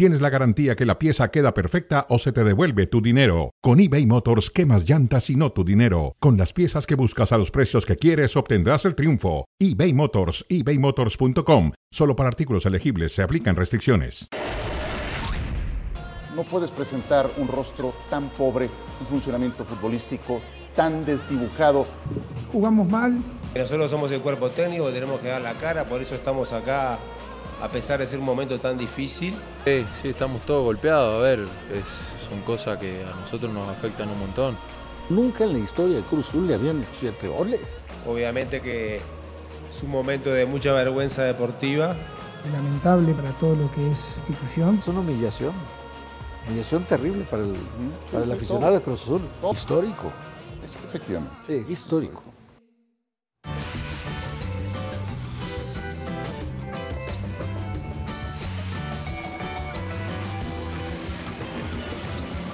tienes la garantía que la pieza queda perfecta o se te devuelve tu dinero. Con eBay Motors, quemas llantas y no tu dinero. Con las piezas que buscas a los precios que quieres, obtendrás el triunfo. eBay Motors, ebaymotors.com. Solo para artículos elegibles se aplican restricciones. No puedes presentar un rostro tan pobre, un funcionamiento futbolístico tan desdibujado. Jugamos mal. Nosotros somos el cuerpo técnico, tenemos que dar la cara, por eso estamos acá a pesar de ser un momento tan difícil. Sí, sí, estamos todos golpeados, a ver, es, son cosas que a nosotros nos afectan un montón. Nunca en la historia de Cruz Azul le habían hecho siete goles. Obviamente que es un momento de mucha vergüenza deportiva. Lamentable para todo lo que es institución. Es una humillación, humillación terrible para el, para el aficionado de Cruz Azul. Histórico. Efectivamente. Sí, histórico.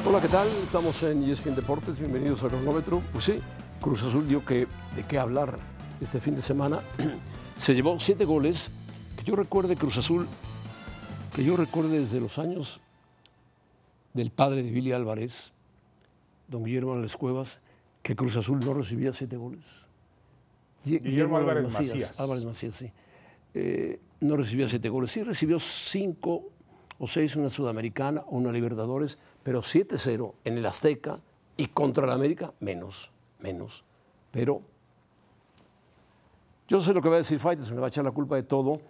Hola, ¿qué tal? Estamos en ESPN Deportes, bienvenidos al cronómetro. Pues sí, Cruz Azul dio que, de qué hablar este fin de semana. Se llevó siete goles, que yo recuerde Cruz Azul, que yo recuerde desde los años del padre de Billy Álvarez, don Guillermo Álvarez Cuevas, que Cruz Azul no recibía siete goles. Guillermo, Álvarez Macías. Álvarez Macías, sí. Eh, no recibía siete goles. Sí recibió cinco o seis, una Sudamericana o una Libertadores, pero 7-0 en el Azteca y contra el América, menos, menos. Pero yo sé lo que va a decir Fighters, me va a echar la culpa de todo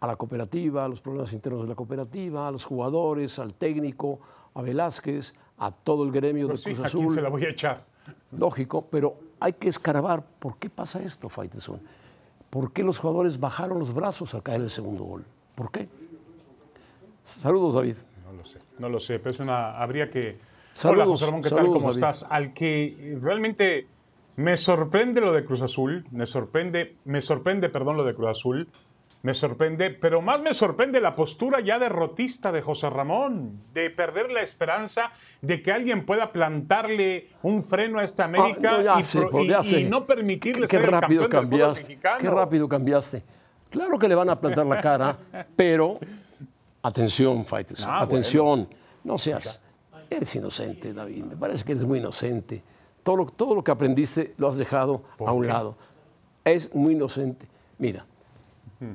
a la cooperativa, a los problemas internos de la cooperativa, a los jugadores, al técnico, a Velázquez, a todo el gremio Pues de sí, Cruz ¿a quién Azul. se la voy a echar? Lógico, pero hay que escarbar. ¿Por qué pasa esto, Faitelson? ¿Por qué los jugadores bajaron los brazos al caer el segundo gol? ¿Por qué? Saludos, David. No lo sé, no lo sé, pero es una. Habría que. Saludos, Hola, José Ramón, ¿qué tal? ¿Cómo David. estás? Al que realmente me sorprende lo de Cruz Azul, me sorprende, me sorprende, perdón, lo de Cruz Azul, me sorprende, pero más me sorprende la postura ya derrotista de José Ramón, de perder la esperanza de que alguien pueda plantarle un freno a esta América Ah, no, ya y, sé, pro- pues, y- y no permitirle Qué ser el rápido campeón del cambiaste. Qué rápido cambiaste. Claro que le van a plantar la cara, pero atención, Fighters, Ah, atención. No seas, eres inocente, David. Me parece que eres muy inocente. Todo lo, todo lo que aprendiste lo has dejado a un lado. Es muy inocente. Mira,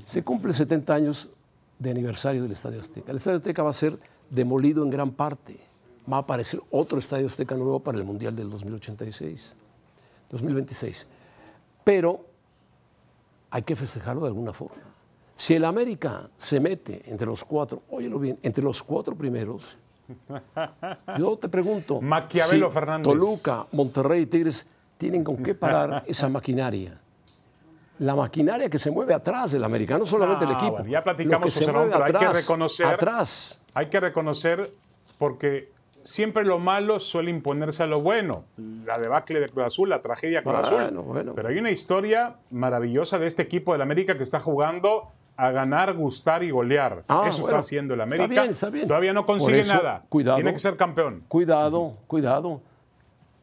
se cumple 70 años de aniversario del Estadio Azteca. El Estadio Azteca va a ser demolido en gran parte. Va a aparecer otro Estadio Azteca nuevo para el Mundial del 2086, 2026. Pero hay que festejarlo de alguna forma. Si el América se mete entre los cuatro, óyelo bien, entre los cuatro primeros, yo te pregunto, Maquiavelo si Fernández. Toluca, Monterrey y Tigres tienen con qué parar esa maquinaria. La maquinaria que se mueve atrás del América, no solamente Ah, el equipo. bueno, ya platicamos, José Ramón, pero hay que atrás, reconocer. Atrás. Hay que reconocer porque siempre lo malo suele imponerse a lo bueno. La debacle de Cruz Azul, la tragedia Cruz Bueno, Azul. bueno. Pero hay una historia maravillosa de este equipo del América que está jugando a ganar, gustar y golear. Ah, Eso bueno, está haciendo el está América. bien, está bien. Todavía no consigue eso, nada. cuidado. Tiene que ser campeón. Cuidado, cuidado.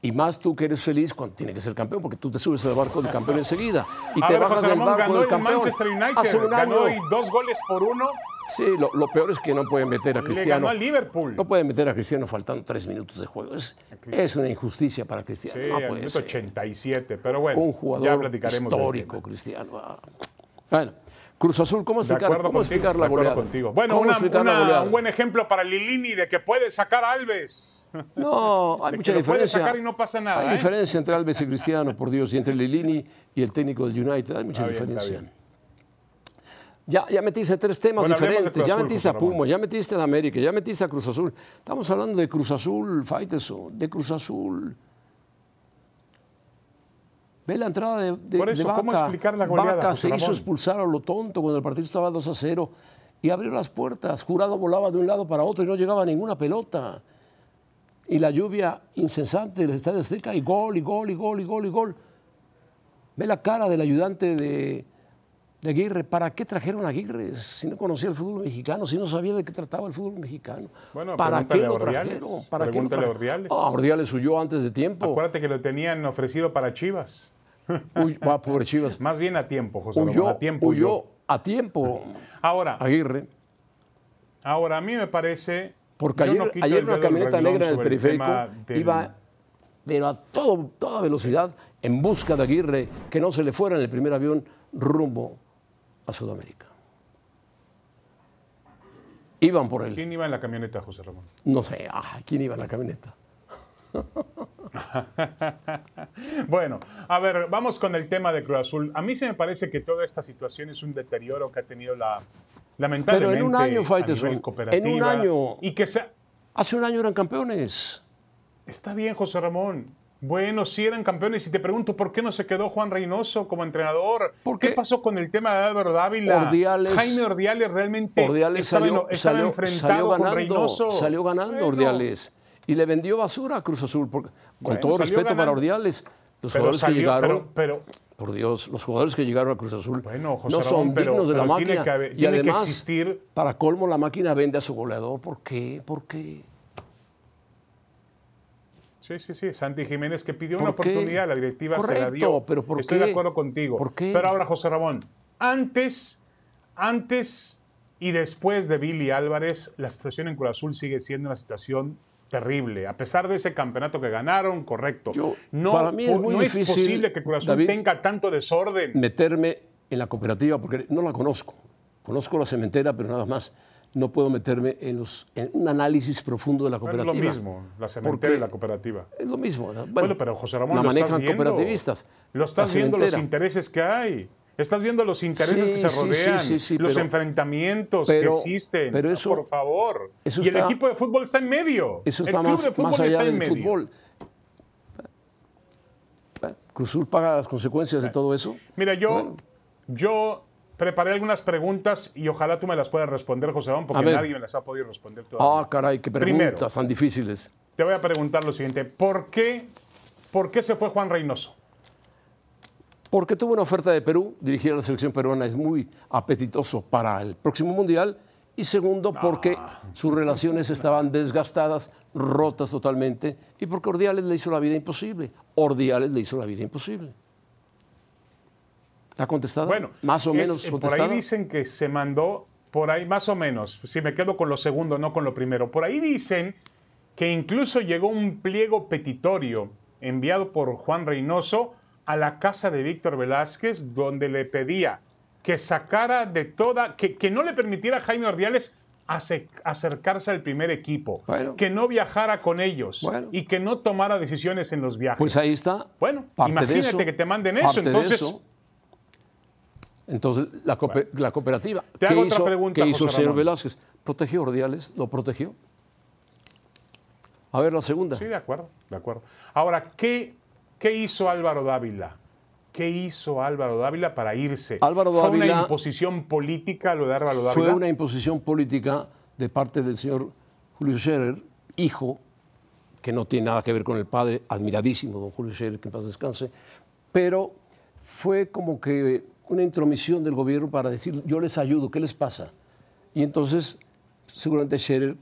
Y más tú que eres feliz cuando tiene que ser campeón, porque tú te subes al barco del campeón enseguida y A te ver, bajas José del Ramón barco ganó del el campeón. Manchester United. Hace un ganó año. y dos goles por uno. Sí, lo, lo peor es que no pueden meter a Le Cristiano. ganó al Liverpool. No pueden meter a Cristiano faltando tres minutos de juego. Es, es una injusticia para Cristiano. Sí, no al puede minuto ser. 87. Pero bueno, Un jugador ya platicaremos del histórico. Cristiano. Bueno, Cruz Azul, ¿cómo De explicar, cómo contigo, explicar de la acuerdo goleada? contigo. Bueno, ¿Cómo una- una- goleada? un buen ejemplo para Lilini de que puede sacar a Alves. No, hay De mucha que lo puede diferencia. sacar y no pasa nada, Hay ¿eh? diferencia entre Alves y Cristiano, por Dios, y entre Lilini y el técnico del United. Hay mucha Está diferencia. bien. Ya, ya metiste tres temas Bueno, de diferentes. Ya metiste a José Ramón. Puma, ya metiste a América, ya metiste a Cruz Azul. Estamos hablando de Cruz Azul, Faiteson, de Cruz Azul. Ve la entrada de, de, Por eso, de ¿cómo Vaca. explicar la goleada, Vaca se hizo expulsar a lo tonto cuando el partido estaba 2 a 0 y abrió las puertas. Jurado volaba de un lado para otro y no llegaba ninguna pelota. Y la lluvia incesante del Estadio Azteca y gol, y gol, y gol, y gol, y gol. Ve la cara del ayudante de, de Aguirre. ¿Para qué trajeron a Aguirre si no conocía el fútbol mexicano, si no sabía de qué trataba el fútbol mexicano? Bueno, ¿Para qué lo trajeron? ¿Para qué lo trajeron? Ordiales. Ah, Ordiales huyó antes de tiempo. Acuérdate que lo tenían ofrecido para Chivas. Huy- ah, pobre Chivas. Más bien a tiempo, José Ramón, Huyó, a tiempo huyó huyó. a tiempo Ahora, Aguirre. ahora a mí me parece. Porque ayer, no ayer el una camioneta negra en el periférico del- iba pero a todo, toda velocidad en busca de Aguirre que no se le fuera en el primer avión rumbo a Sudamérica. Iban por él. ¿Quién iba en la camioneta, José Ramón? No sé, ah, ¿quién iba en la camioneta? Bueno, a ver, vamos con el tema de Cruz Azul. A mí se me parece que toda esta situación es un deterioro que ha tenido la lamentablemente Pero en un año, en un año. y que se, Hace un año eran campeones. Está bien, José Ramón. Bueno, sí eran campeones y te pregunto, ¿por qué no se quedó Juan Reynoso como entrenador? ¿Por ¿Qué pasó con el tema de Álvaro Dávila? Ordiales- Jaime Ordiales realmente Ordiales estaba, salió, estaba salió- enfrentado salió con ganando, Reynoso. salió ganando Bueno, Ordiales. Y le vendió basura a Cruz Azul. porque- con Bueno, todo respeto para ganando. Ordiales, los Pero jugadores salió- que llegaron, pero- pero- por Dios, los jugadores que llegaron a Cruz Azul Bueno, José no son Ramón, pero- dignos de la pero tiene máquina. que y tiene que además, existir- para colmo, la máquina vende a su goleador. ¿Por qué? ¿Por qué? Sí, sí, sí. Santi Jiménez que pidió una oportunidad, la directiva se la dio. pero ¿por Estoy qué? de acuerdo contigo. ¿Por qué? Pero ahora, José Ramón, antes, antes y después de Billy Álvarez, la situación en Cruz Azul sigue siendo una situación terrible. A pesar de ese campeonato que ganaron, correcto. Yo- no para mí es muy no difícil, posible que Cruz Azul David, tenga tanto desorden. meterme en la cooperativa porque no la conozco. Conozco la cementera, pero nada más. No puedo meterme en, los, en un análisis profundo de la Bueno, es cooperativa. lo mismo, la cementera Porque y la cooperativa. Es lo mismo. ¿no? Bueno, pero José Ramón, la lo manejan estás viendo. cooperativistas. Lo estás viendo los intereses que hay. Estás viendo los intereses Sí, que se rodean, sí, sí, los pero- enfrentamientos que existen. pero eso- por favor. eso y el equipo de fútbol está en medio. Eso el está club más, de fútbol más allá está en medio. fútbol. ¿Cruzul paga las consecuencias de todo eso? Mira, yo, Bueno. yo preparé algunas preguntas y ojalá tú me las puedas responder, José A porque nadie me las ha podido responder todavía. Ah, caray, qué Primero. preguntas tan difíciles. Te voy a preguntar lo siguiente. ¿Por qué, ¿Por qué se fue Juan Reynoso? Porque tuvo una oferta de Perú, dirigir a la selección peruana es muy apetitoso para el próximo Mundial. Y segundo, porque sus relaciones estaban desgastadas, rotas totalmente, y porque Ordiales le hizo la vida imposible. Ordiales le hizo la vida imposible. ¿Está contestada? Bueno, más o es- menos eh, por ahí dicen que se mandó, por ahí más o menos, si me quedo con lo segundo, no con lo primero, por ahí dicen que incluso llegó un pliego petitorio enviado por Juan Reynoso a la casa de Víctor Velázquez, donde le pedía que sacara de toda, que, que no le permitiera a Jaime Ordiales ace- acercarse al primer equipo, Bueno. que no viajara con ellos Bueno. y que no tomara decisiones en los viajes. Pues ahí está. Bueno, Parte de imagínate eso, que te manden eso, entonces... eso. Entonces, la, coope- la cooperativa. Te ¿qué hago otra hizo, pregunta, ¿Qué hizo señor. Velázquez? ¿Protegió Ordiales? ¿Lo protegió? A ver, la segunda. Sí, de acuerdo, de acuerdo. Ahora, ¿qué, qué hizo Álvaro Dávila? ¿Qué hizo Álvaro Dávila para irse? Álvaro ¿Fue una imposición política lo de Álvaro Dávila? Fue una imposición política de parte del señor Julio Scherer, hijo, que no tiene nada que ver con el padre, admiradísimo don Julio Scherer, que en paz descanse, pero fue como que una intromisión del gobierno para decir, yo les ayudo, ¿qué les pasa? Y entonces, seguramente Scherer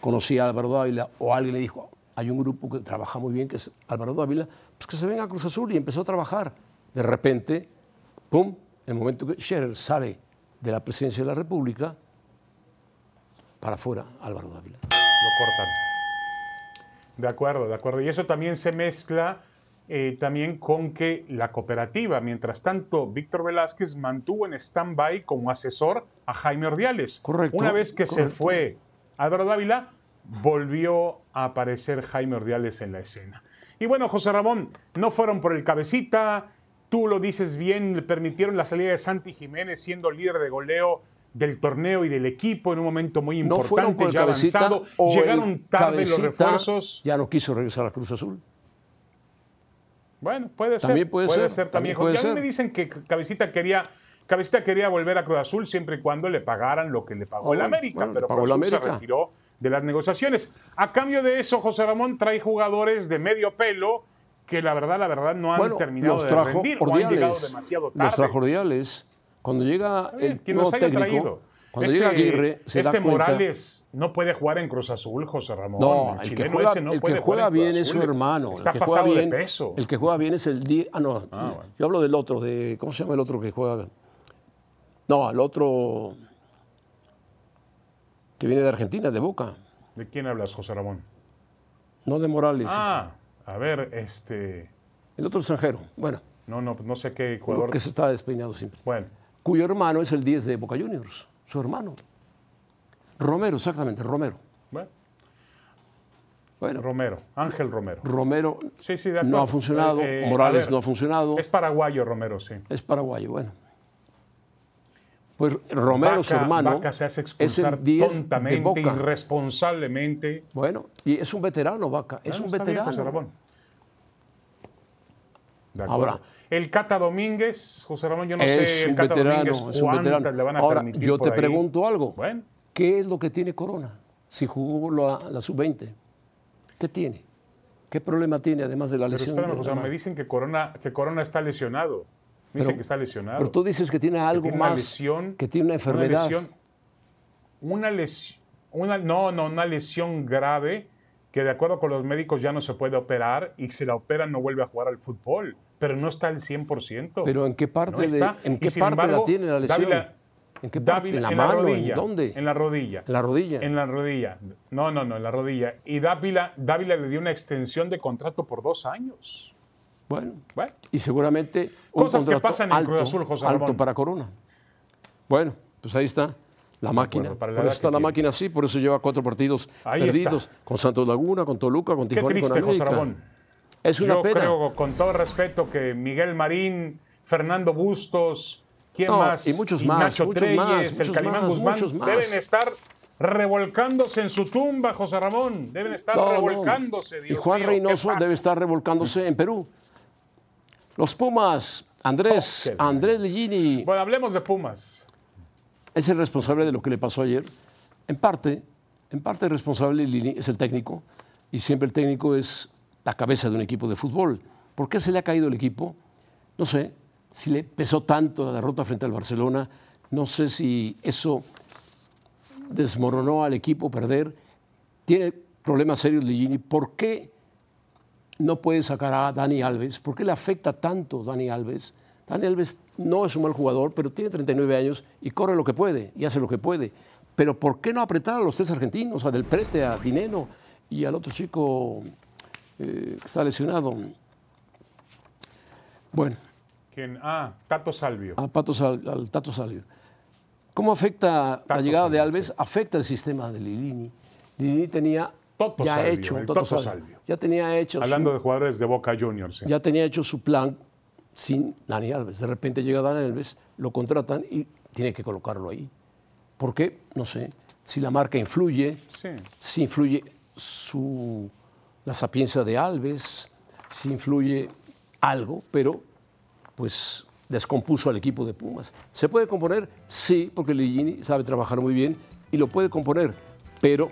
conocía a Álvaro Dávila o alguien le dijo, hay un grupo que trabaja muy bien, que es Álvaro Dávila, pues que se venga a Cruz Azul y empezó a trabajar. De repente, ¡pum!, el momento que Scherer sale de la presidencia de la República, para afuera Álvaro Dávila. Lo cortan. De acuerdo, de acuerdo. Y eso también se mezcla eh, también con que la cooperativa, mientras tanto, Víctor Velázquez mantuvo en stand-by como asesor a Jaime Ordiales. Correcto, Una vez que se fue Álvaro Dávila, volvió a aparecer Jaime Ordiales en la escena. Y bueno, José Ramón, no fueron por el cabecita, tú lo dices bien, le permitieron la salida de Santi Jiménez siendo líder de goleo del torneo y del equipo en un momento muy No importante, por el ya avanzado. o Llegaron tarde los refuerzos. Ya no quiso regresar a Cruz Azul. Bueno, puede ser. También puede ser, ser también también. puede ser. me dicen que Cabecita quería, Cabecita quería volver a Cruz Azul siempre y cuando le pagaran lo que le pagó Ah, el América, bueno, pero Cruz Azul se retiró de las negociaciones. A cambio de eso, José Ramón trae jugadores de medio pelo que la verdad, la verdad no han Bueno, terminado los de rendir o han llegado demasiado tarde. Los trajo Ordiales. Cuando llega el quien nuevo nos haya técnico, traído. cuando Este- llega Aguirre, se este da cuenta. Morales no puede jugar en Cruz Azul, José Ramón. No, el que juega, ese no el que puede jugar juega bien es su hermano. Está el que pasado juega bien, de peso. El que juega bien es el di- Ah, no. Ah, bueno. Yo hablo del otro, de. ¿Cómo se llama el otro que juega? No, el otro. Que viene de Argentina, de Boca. ¿De quién hablas, José Ramón? No de Morales. Ah, a ver, este. El otro extranjero. Bueno, No, no, no sé qué jugador. que se está despeinado siempre. Bueno, Cuyo hermano es el 10 de Boca Juniors. Su hermano. Romero, exactamente, Romero. bueno, Bueno, Romero, Ángel Romero. Romero Sí, sí, de no ha funcionado. Eh, eh, Morales ver, no ha funcionado. Es paraguayo Romero, sí. Es paraguayo, bueno. Pues Romero, su hermano, Vaca se hace es expulsar el 10 de tontamente, Boca. irresponsablemente. Bueno, y es un veterano, Vaca, es Bueno, un bien, José veterano. Ramón. De. Ahora- el Cata Domínguez, José Ramón, yo no es sé, el un Cata veterano, Domínguez, es un ¿cuántas veterano. le van a Ahora, permitir yo te ahí? pregunto algo. Bueno, ¿Qué es lo que tiene Corona? Si jugó la, la sub-20. ¿Qué tiene? ¿Qué problema tiene además de la pero lesión? espérame, de José Ramón, me dicen que Corona, que Corona está lesionado. Dicen Pero- que está lesionado. Pero tú dices que tiene algo tiene más, una lesión, que tiene una enfermedad. lesión, una lesión, una, no, no, una lesión grave que de acuerdo con los médicos ya no se puede operar y si la operan no vuelve a jugar al fútbol, pero no está al 100%. Pero ¿en qué parte, No de- está. ¿en qué parte embargo, la tiene la lesión? Dávila- ¿En qué parte? Dávila- ¿En la en mano? la rodilla. ¿En dónde? En la rodilla. ¿En la rodilla? En la rodilla. No, no, no, en la rodilla. Y Dávila, Dávila le dio una extensión de contrato por dos años. Bueno, Bueno, y seguramente un Cosas que pasan en alto, Cruz Azul, José alto Ramón. para Corona. Bueno, pues ahí está la máquina. la por eso está la tiene. máquina así, por eso lleva cuatro partidos Ahí perdidos está. con Santos Laguna, con Toluca, con qué Tijuana y triste, con José América. Ramón. Es una Yo pena. creo, con todo respeto, que Miguel Marín, Fernando Bustos, ¿quién No, más? y muchos más, Nacho muchos Treyes, más, el muchos Calimán más, Guzmán, muchos más. deben estar revolcándose en su tumba, José Ramón. Deben estar No, no. revolcándose, Y Juan mío, ¿qué Reynoso debe estar revolcándose en Perú. Los Pumas, Andrés, Oh, Andrés Ligini. Bueno, hablemos de Pumas. es el responsable de lo que le pasó ayer. En parte, en parte el responsable es el técnico y siempre el técnico es la cabeza de un equipo de fútbol. ¿Por qué se le ha caído el equipo? No sé si le pesó tanto la derrota frente al Barcelona, no sé si eso desmoronó al equipo perder. Tiene problemas serios Ligini. ¿Por qué no puede sacar a Dani Alves? ¿Por qué le afecta tanto Dani Alves? Dani Alves no es un mal jugador, pero tiene 39 años y corre lo que puede y hace lo que puede. Pero ¿por qué no apretar a los tres argentinos, a Del Prete, a Dineno y al otro chico eh, que está lesionado? Bueno, ¿Quién? Ah, Tato Salvio. a Pato Sal- al Tato Salvio. ¿Cómo afecta la llegada de Alves? Afecta el sistema de Lilini. Lilini tenía Toto ya Salvio, hecho, el Toto Toto Salvio, Salvio. ya tenía hecho Hablando su- de jugadores de Boca Juniors. sí. ya tenía hecho su plan sin Dani Alves. De repente llega Dani Alves, lo contratan y tiene que colocarlo ahí. ¿Por qué? No sé. Si la marca influye, Sí. si influye su, la sapiencia de Alves, si influye algo, pero pues descompuso al equipo de Pumas. ¿Se puede componer? Sí, porque Ligini sabe trabajar muy bien y lo puede componer, pero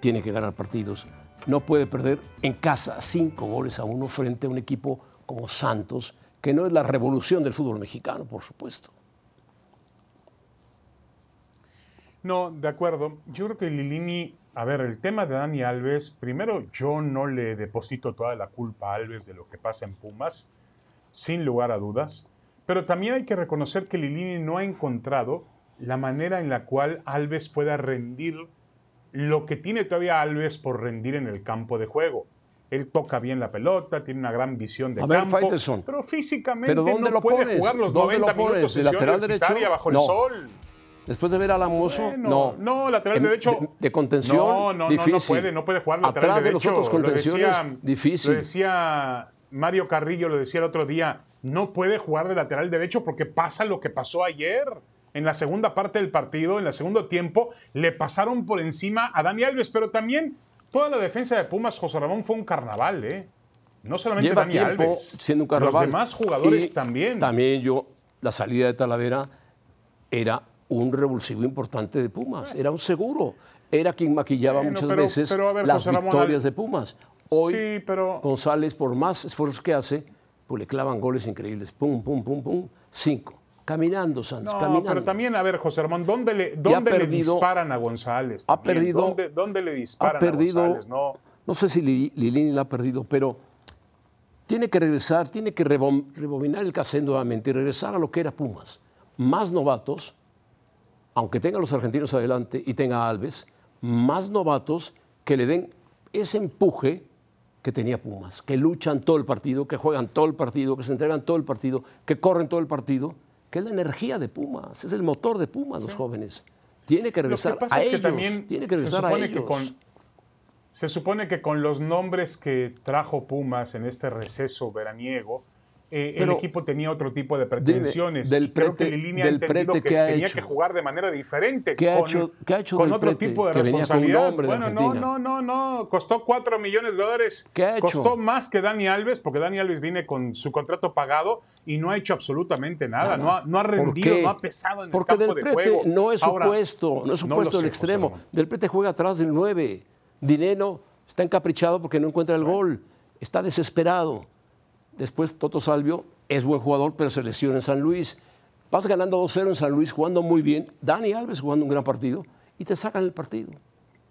tiene que ganar partidos. No puede perder en casa cinco goles a uno frente a un equipo como Santos, que no es la revolución del fútbol mexicano, por supuesto. No, de acuerdo. Yo creo que Lilini, a ver, el tema de Dani Alves, primero yo no le deposito toda la culpa a Alves de lo que pasa en Pumas, sin lugar a dudas, pero también hay que reconocer que Lilini no ha encontrado la manera en la cual Alves pueda rendir lo que tiene todavía Alves por rendir en el campo de juego. Él toca bien la pelota, tiene una gran visión de A ver, campo, Faitelson. pero físicamente ¿Pero dónde no lo puede pones? jugar los ¿Dónde 90 lo pones? minutos ¿De lateral derecho? Bajo No. el sol. Después de ver a Lamoso, Bueno, no. no, lateral derecho. De, de contención, No, no, difícil. no, no puede, no puede jugar lateral Atrás de derecho. los otros Lo contenciones, decía- difícil. Lo decía Mario Carrillo, lo decía el otro día. No puede jugar de lateral derecho porque pasa lo que pasó ayer. En la segunda parte del partido, en el segundo tiempo, le pasaron por encima a Dani Alves, pero también toda la defensa de Pumas, José Ramón, fue un carnaval, ¿eh? No solamente Lleva Dani tiempo Alves. siendo un carnaval. Los demás jugadores Y también. También yo, la salida de Talavera era un revulsivo importante de Pumas, era un seguro. Era quien maquillaba Bueno, muchas pero- veces pero a ver, las Ramón, victorias de Pumas. Hoy Sí, pero- González, por más esfuerzos que hace, pues le clavan goles increíbles. Pum, pum, pum, pum, cinco. Caminando, Santos, No, caminando. pero también, a ver, José Ramón, ¿dónde le, dónde le perdido- disparan a González? ha perdido- ¿Dónde, dónde le disparan ha perdido, a González? No, no sé si Li- Lilini la ha perdido, pero tiene que regresar, tiene que rebobinar el cassette nuevamente y regresar a lo que era Pumas. Más novatos, aunque tenga a los argentinos adelante y tenga a Alves, más novatos que le den ese empuje que tenía Pumas, que luchan todo el partido, que juegan todo el partido, que se entregan todo el partido, que corren todo el partido, que es la energía de Pumas, es el motor de Pumas, los jóvenes. Tiene que Lo regresar que pasa a es que ellos, también tiene que se a que ellos. con, se supone que con los nombres que trajo Pumas en este receso veraniego, eh, el equipo tenía otro tipo de pretensiones. del y creo prete- que Lilini ha entendido prete que que ha tenía hecho. que jugar de manera diferente. ¿Qué ha con, hecho- qué ha hecho con del otro prete? tipo de responsabilidad. de bueno, no, no, no, no. Costó 4 millones de dólares. ¿Qué ha hecho? Costó más que Dani Alves, porque Dani Alves viene con su contrato pagado y no ha hecho absolutamente nada. No, ha, no ha ¿Por rendido, no ha pesado en Porque el campo del de prete juego. no es su Ahora, puesto, no es su no lo puesto del sé, José extremo. Del prete juega atrás del 9. Dineno está encaprichado porque no encuentra el gol. Está desesperado. Después Toto Salvio es buen jugador, pero se lesiona en San Luis. Vas ganando 2-0 en San Luis, jugando muy bien. Dani Alves jugando un gran partido y te sacan el partido.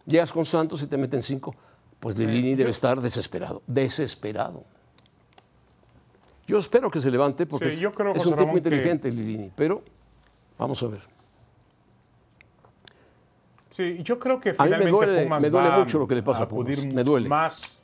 Llegas con Santos y te meten 5. Pues Lilini debe estar desesperado. Desesperado. Yo espero que se levante porque Sí, es- yo creo, es, José un tipo Ramón, que- inteligente Lilini. Pero vamos a ver. Sí, yo creo que A mí me finalmente duele- Pumas me duele mucho lo que le pasa a Pumas, me duele. Más.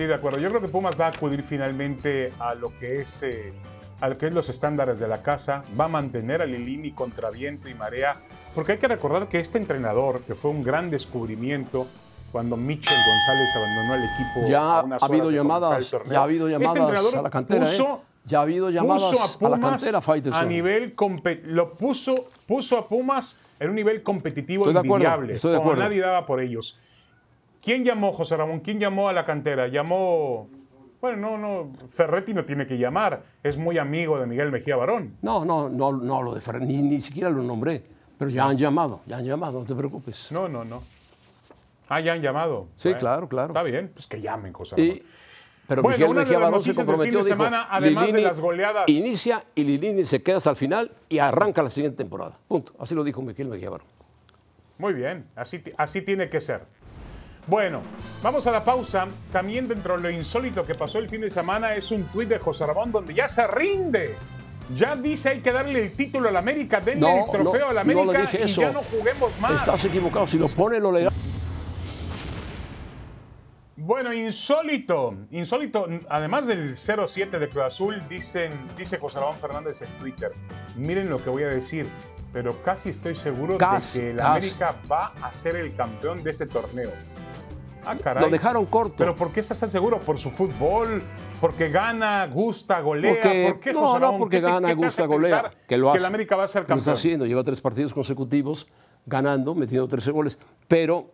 Sí, de acuerdo. Yo creo que Pumas va a acudir finalmente a lo que es eh, a lo que es los estándares de la casa, va a mantener a Lilini contra viento y marea, porque hay que recordar que este entrenador, que fue un gran descubrimiento cuando Michel González abandonó el equipo Ya a unas ha habido llamadas, ya ha habido este llamadas entrenador a la cantera, ¿eh? puso- Ya ha habido llamadas a, a, la Pumas cantera, a nivel lo puso puso a Pumas en un nivel competitivo Estoy de acuerdo, envidiable estoy de como nadie daba por ellos quién llamó José Ramón quién llamó a la cantera llamó bueno no no Ferretti no tiene que llamar es muy amigo de Miguel Mejía Barón No, no, no, no hablo de Ferrer, ni, ni siquiera lo nombré. Pero ya han llamado, ya han llamado, no te preocupes. no no no ah ya han llamado Sí, claro, claro. está bien pues que llamen José Ramón Y, pero Bueno, Miguel de Mejía Barón se del fin comprometió, de dijo, semana, además de Lilini las goleadas- inicia y Lilini se queda hasta el final y arranca la siguiente temporada. Punto. Así lo dijo Miguel Mejía Barón. Muy bien, así, así tiene que ser. Bueno, vamos a la pausa. También dentro de lo insólito que pasó el fin de semana es un tuit de José Ramón donde ya se rinde. Ya dice hay que darle el título al América, denle No, el trofeo no, al no América le dije y eso. ya no juguemos más. Estás equivocado. Si lo pone, lo legal. Bueno, insólito, insólito. Además del 0-7 de Cruz Azul, dicen, dice José Ramón Fernández en Twitter. Miren lo que voy a decir, pero casi estoy seguro Casi, de que el. América va a ser el campeón de este torneo. Ah, caray. Lo dejaron corto. Pero ¿por qué estás seguro? ¿Por su fútbol? ¿Porque gana, gusta, golea? Porque, ¿Por qué, no, José no, porque ¿Qué gana, qué gusta, golea. Que lo hace. el América va a ser Lo está campeón. haciendo. Lleva tres partidos consecutivos ganando, metiendo 13 goles. Pero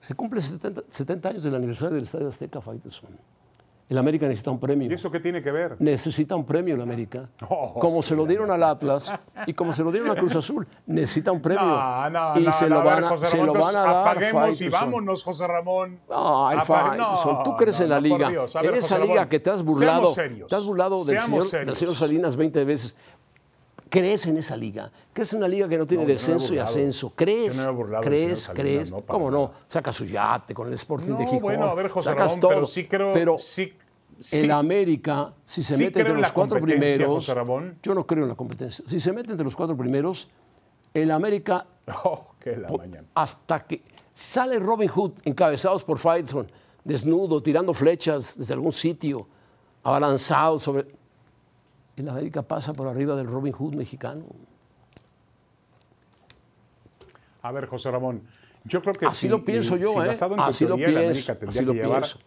se cumple 70, 70 años del aniversario del Estadio Azteca, Faitelson. El América necesita un premio. ¿Y eso qué tiene que ver? Necesita un premio el América. Oh, como se lo dieron al Atlas y como se lo dieron a Cruz Azul. Necesita un premio. No, no, y no, se lo ver, van a, José se Ramón, lo van a entonces dar. Apaguemos y vámonos, José Ramón. Ay, Faitelson, tú crees en la liga. Dios. A en ver, esa José liga Ramón, que te has burlado. Te has burlado del señor, del señor Salinas 20 veces. ¿Crees en esa liga? ¿Crees en una liga que no tiene No, no descenso y ascenso? ¿Crees? No burlado ¿Crees? Salinas, ¿Crees? ¿Cómo no? Saca su yate con el Sporting de Gijón. bueno, a ver, José sacas Ramón, todo. pero sí creo- Pero sí- el América, si se sí mete entre en los cuatro primeros. Yo no creo en la competencia. Si se mete entre los cuatro primeros, el América Oh, qué la mañana. hasta que sale Robin Hood encabezados por Faitelson, desnudo, tirando flechas desde algún sitio, abalanzado sobre. El América pasa por arriba del Robin Hood mexicano. A ver, José Ramón, yo creo que Así si- lo pienso y- yo, si ¿eh? basado en tu Así lo teoría, el pienso. América tendría Así lo que llevar- pienso.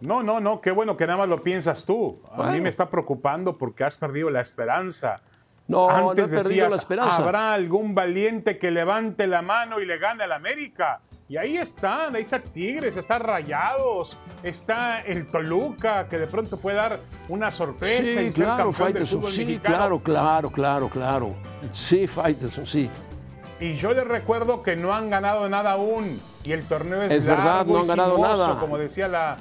No, no, no, qué bueno que nada más lo piensas tú. A mí me está preocupando porque has perdido la esperanza. No, no he Antes perdido decías, la esperanza. habrá algún valiente que levante la mano y le gane al América. Y ahí están, ahí está Tigres, está Rayados, está el Toluca, que de pronto puede dar una sorpresa Sí, y ser claro, fútbol Sí, mexicano. claro, claro, claro, claro. Sí, Faitelson, sí. Y yo les recuerdo que no han ganado nada aún. Y el torneo es, Es verdad, largo no y han ganado sinuoso, nada. Como decía la,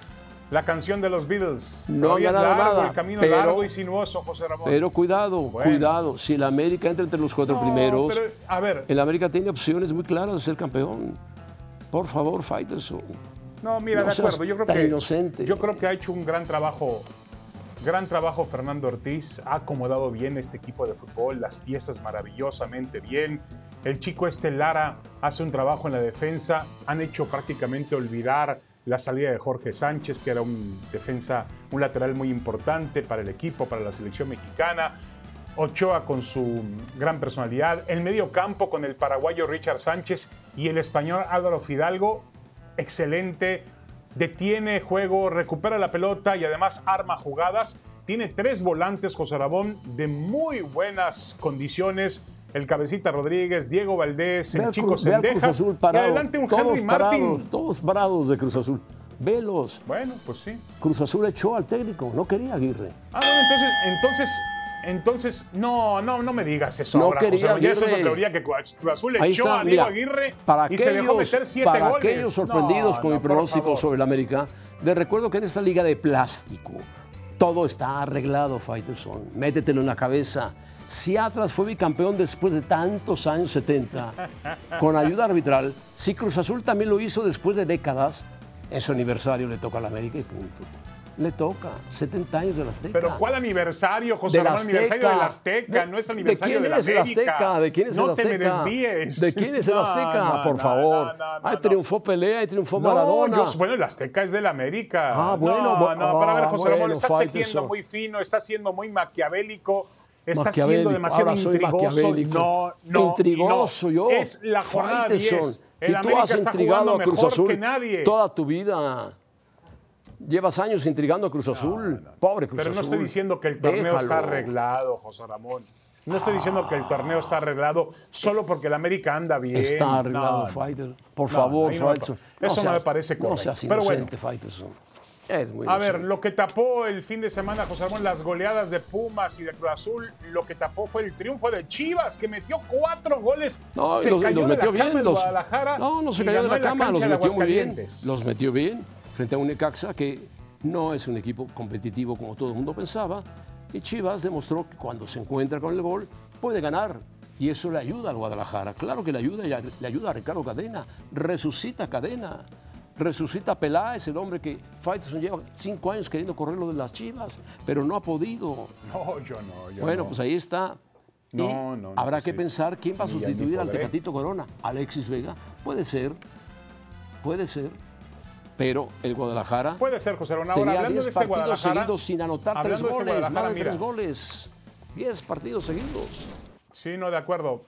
La canción de los Beatles. No han ganado largo, nada, El camino pero- largo y sinuoso, José Ramón. Pero cuidado, Bueno. cuidado. Si el América entra entre los cuatro No, primeros, pero, a ver, el América tiene opciones muy claras de ser campeón. Por favor, Faitelson. No, mira, No de acuerdo. Yo creo que inocente. yo creo que ha hecho un gran trabajo, gran trabajo Fernando Ortiz. Ha acomodado bien este equipo de fútbol, las piezas maravillosamente bien. El chico este Lara hace un trabajo en la defensa. Han hecho prácticamente olvidar la salida de Jorge Sánchez, que era un defensa, un lateral muy importante para el equipo, para la selección mexicana. Ochoa con su gran personalidad, el medio campo con el paraguayo Richard Sánchez y el español Álvaro Fidalgo, excelente, detiene juego, recupera la pelota y además arma jugadas. Tiene tres volantes, José Rabón, de muy buenas condiciones. El Cabecita Rodríguez, Diego Valdés, el Chico Cruz- Cruz. Azul y parado. adelante un todos Henry Martin. parados, todos parados de Cruz Azul. Velos. Bueno, pues sí. Cruz Azul echó al técnico, no quería Aguirre. Ah, bueno, entonces, entonces, entonces, no, no, no me digas eso No ahora, quería José. Ya Eso es lo Aguirre. que Cruz Azul Ahí echó está, a Diego mira, Aguirre para y se dejó aquellos- meter siete para goles. aquellos sorprendidos No, con mi no, por pronóstico sobre el América, les recuerdo que en esta liga de plástico todo está arreglado, Faitelson. Métetelo en la cabeza. Si Atlas fue bicampeón después de tantos años 70, con ayuda arbitral, si Cruz Azul también lo hizo después de décadas, en su aniversario le toca al América y punto. Le toca, 70 años del Azteca. Pero ¿cuál aniversario, José Ramón? Aniversario del Azteca. Azteca, ¿De- no es ¿De aniversario quién de la América. Azteca? ¿De quién es no el Azteca? te me desvíes. ¿De quién es el No, Azteca? no, Por no, favor. no, no, no, Ahí no. triunfó Pelé, ahí triunfó No, Maradona. yo- bueno, el Azteca es del América. Ah, bueno, no, no, pero a ver, ah, José Ramón, estás tejiendo muy fino, estás siendo muy maquiavélico, estás siendo demasiado Ahora intrigoso. No, no, Intrigoso no. yo. Es la jornada Faitelson. 10. Si tú América has está intrigado jugando a Cruz mejor Azul que nadie. toda tu vida. Llevas años intrigando a Cruz Azul. Pobre Cruz Pero no Azul. estoy diciendo que el torneo está arreglado, José Ramón. No estoy diciendo que el torneo está arreglado solo porque el América anda bien. Está arreglado, No, no. Faitelson. Por No, favor, no eso no me parece No correcto. seas Pero bueno. Faitelson. Es muy A ver, lo que tapó el fin de semana, José Ramón, las goleadas de Pumas y de Cruz Azul, lo que tapó fue el triunfo de Chivas, que metió cuatro goles. No, se los, cayó los de metió la cama bien. en Los, Guadalajara no, no se cayó de la cama, los de metió muy bien. Los metió bien frente a un Necaxa que no es un equipo competitivo como todo el mundo pensaba. Y Chivas demostró que cuando se encuentra con el gol puede ganar. Y eso le ayuda al Guadalajara. Claro que le ayuda, le ayuda a Ricardo Cadena. Resucita Cadena. Resucita Peláez, el hombre que Faitelson lleva cinco años queriendo correrlo de las Chivas, pero no ha podido. No, yo no. Yo Bueno, no. pues ahí está. No, no, no, habrá pues que sí. pensar quién va a sustituir al. Tecatito Corona. Alexis Vega. Puede ser. Puede ser. Pero el Guadalajara Puede ser, José Ramón. Ahora, tenía hablando 10 de este partidos seguidos sin anotar tres este goles. Más de tres goles. 10 partidos seguidos. Sí, no, de acuerdo.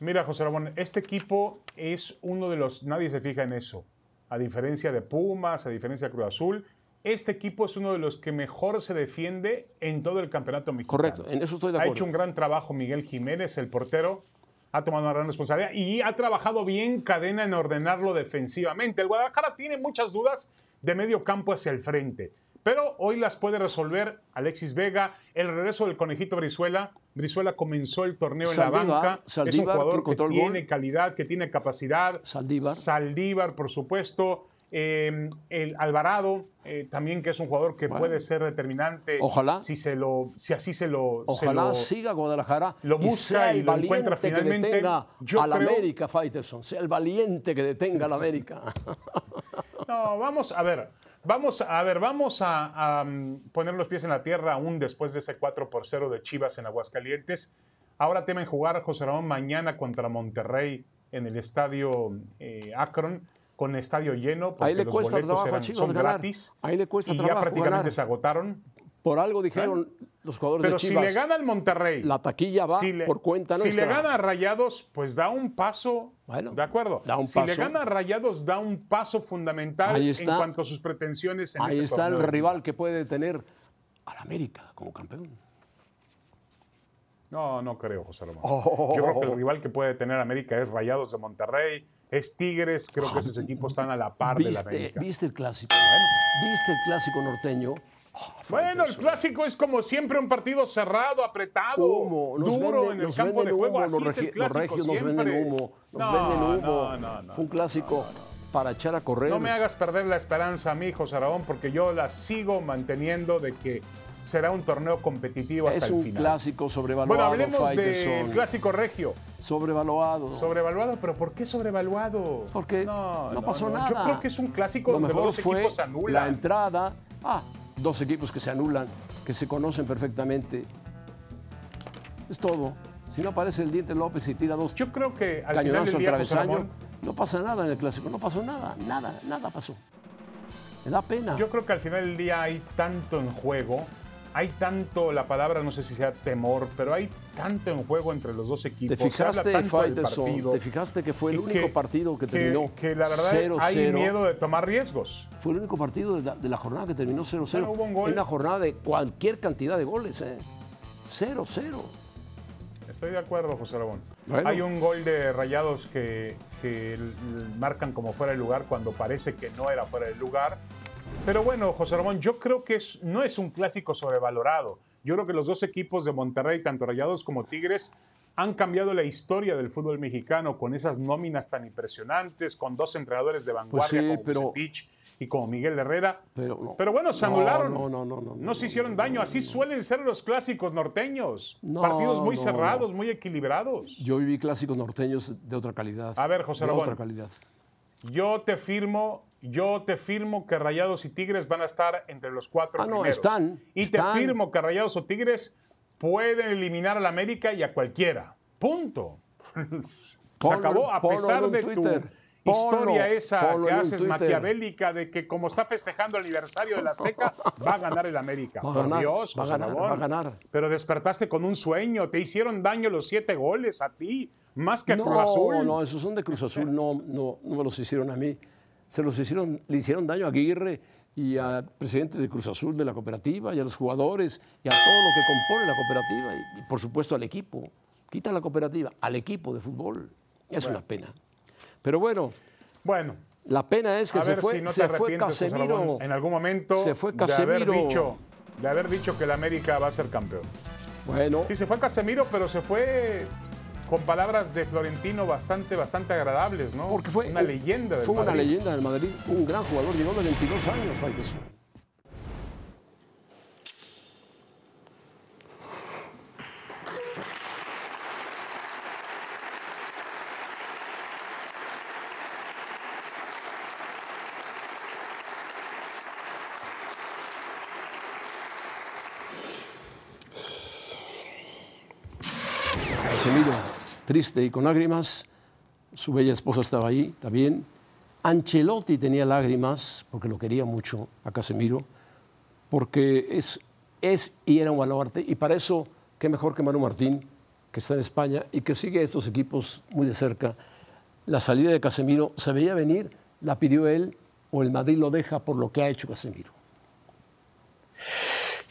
Mira, José Ramón, este equipo es uno de los. Nadie se fija en eso. A diferencia de Pumas, a diferencia de Cruz Azul, este equipo es uno de los que mejor se defiende en todo el campeonato mexicano. Correcto, en eso estoy de Ha acuerdo. hecho un gran trabajo Miguel Jiménez, el portero. Ha tomado una gran responsabilidad y ha trabajado bien Cadena en ordenarlo defensivamente. El Guadalajara tiene muchas dudas de medio campo hacia el frente. Pero hoy las puede resolver Alexis Vega, el regreso del conejito Brizuela. Brizuela comenzó el torneo en la Saldívar, banca. es un Saldívar, jugador que tiene gol. calidad, que tiene capacidad. Saldívar. Saldívar, por supuesto. Eh, el Alvarado, eh, también que es un jugador que puede ser determinante. Ojalá. Si, se lo, si así se lo. se Ojalá lo- siga Guadalajara lo y busca sea el y lo valiente encuentra que finalmente. detenga Yo al creo- América, Faitelson. Sea el valiente que detenga al América. No, vamos a ver. Vamos a ver, vamos a, a, mm, poner los pies en la tierra aún después de ese 4 por 0 de Chivas en Aguascalientes. Ahora temen jugar José Ramón mañana contra Monterrey en el estadio eh, Akron con estadio lleno porque Ahí le los cuesta boletos trabajo a eran- son ganar. gratis Ahí le cuesta y ya trabajo prácticamente ganar. se agotaron. Por algo dijeron los jugadores Pero de si Chivas. le gana el Monterrey, la taquilla va si le, por cuenta si nuestra. le gana a Rayados, pues da un paso. Bueno, de acuerdo. da un si le gana a Rayados, da un paso fundamental Ahí en cuanto a sus pretensiones en Ahí este está el rival que puede tener al América como campeón. No, no creo, José Ramón. Oh. Yo creo que el rival que puede tener América es Rayados de Monterrey, es Tigres, creo que esos equipos están a la par de la ¿Viste, América. ¿Viste el clásico? ¿Viste el clásico norteño? Oh, Bueno, el clásico es como siempre un partido cerrado, apretado, Humo, nos duro en el nos campo de juego. humo, Así es el regi- los clásico regios nos venden humo, nos No, venden humo. no, no, no, Fue un clásico para echar a correr. No me hagas perder la esperanza a mí, José Ramón, porque yo la sigo manteniendo de que será un torneo competitivo hasta es el un final. clásico sobrevaluado. Bueno, hablemos del clásico regio. Sobrevaluado. Sobrevaluado, pero ¿por qué sobrevaluado? Porque no, pasó nada. Yo creo que es un clásico Lo donde mejor los dos fue equipos se la anulan. entrada. Ah, dos equipos que se anulan, que se conocen perfectamente. Es todo. Si no aparece el Diente López y tira dos Yo creo que al final del día, travesaño, Ramón, no pasa nada en el clásico. No pasó nada, nada, nada pasó. Me da pena. yo creo que al final del día hay tanto en juego, hay tanto, la palabra no sé si sea temor, pero hay tanto en juego entre los dos equipos. ¿Te fijaste, partido, ¿Te fijaste que fue el único partido que terminó Que la verdad 0-0? hay miedo de tomar riesgos. Fue el único partido de la, de la jornada que terminó 0-0. Bueno, hubo un gol. En una jornada de cualquier cantidad de goles, ¿eh? 0-0. Estoy de acuerdo, José Ramón. Bueno. Hay un gol de Rayados que, que marcan como fuera de lugar cuando parece que no era fuera de lugar. Pero bueno, José Ramón, yo creo que es- no es un clásico sobrevalorado. Yo creo que los dos equipos de Monterrey, tanto Rayados como Tigres, han cambiado la historia del fútbol mexicano con esas nóminas tan impresionantes, con dos entrenadores de vanguardia Pues sí, como pero- Bucetich y como Miguel Herrera. Pero, no. bueno, se anularon. No, no, no, no. No se hicieron daño. Así suelen ser los clásicos norteños. No, Partidos muy cerrados, muy equilibrados. Yo viví clásicos norteños de otra calidad. A ver, José De Ramón. otra calidad. Yo te firmo, yo te firmo que Rayados y Tigres van a estar entre los cuatro Ah, no, primeros. están, Y están. te firmo que Rayados o Tigres pueden eliminar al América y a cualquiera. Punto. Se Ponlo- acabó a pesar de Twitter. tu historia esa que haces maquiavélica de que como está festejando el aniversario del Azteca, va a ganar el América. Va Por ganar, Dios, va a ganar, va a ganar. Pero despertaste con un sueño, te hicieron daño los siete goles a ti, más que a no, Cruz Azul. no, esos son de Cruz Azul, no, no, no me los hicieron a mí. Se los hicieron, le hicieron daño a Aguirre y al presidente de Cruz Azul de la cooperativa y a los jugadores y a todo lo que compone la cooperativa y, y, por supuesto al equipo. Quita la cooperativa, al equipo de fútbol. Es una pena. Pero bueno, Bueno, la pena es que a se ver fue, si no te se fue Casemiro. En algún momento Se fue de haber Casemiro. dicho de haber dicho que el América va a ser campeón. Bueno, Sí, se fue Casemiro, pero se fue con palabras de Florentino bastante, bastante agradables, ¿no? porque fue una un- leyenda del Fue una Madrid. leyenda del Madrid, un gran jugador, llegó de 22 años, Faitelson. Casemiro, triste y con lágrimas. Su bella esposa estaba ahí también. Ancelotti tenía lágrimas porque lo quería mucho a Casemiro, porque es, es y era un baluarte. Y para eso, qué mejor que Manu Martín, que está en España y que sigue a estos equipos muy de cerca. La salida de Casemiro se veía venir, la pidió él o el Madrid lo deja por lo que ha hecho Casemiro.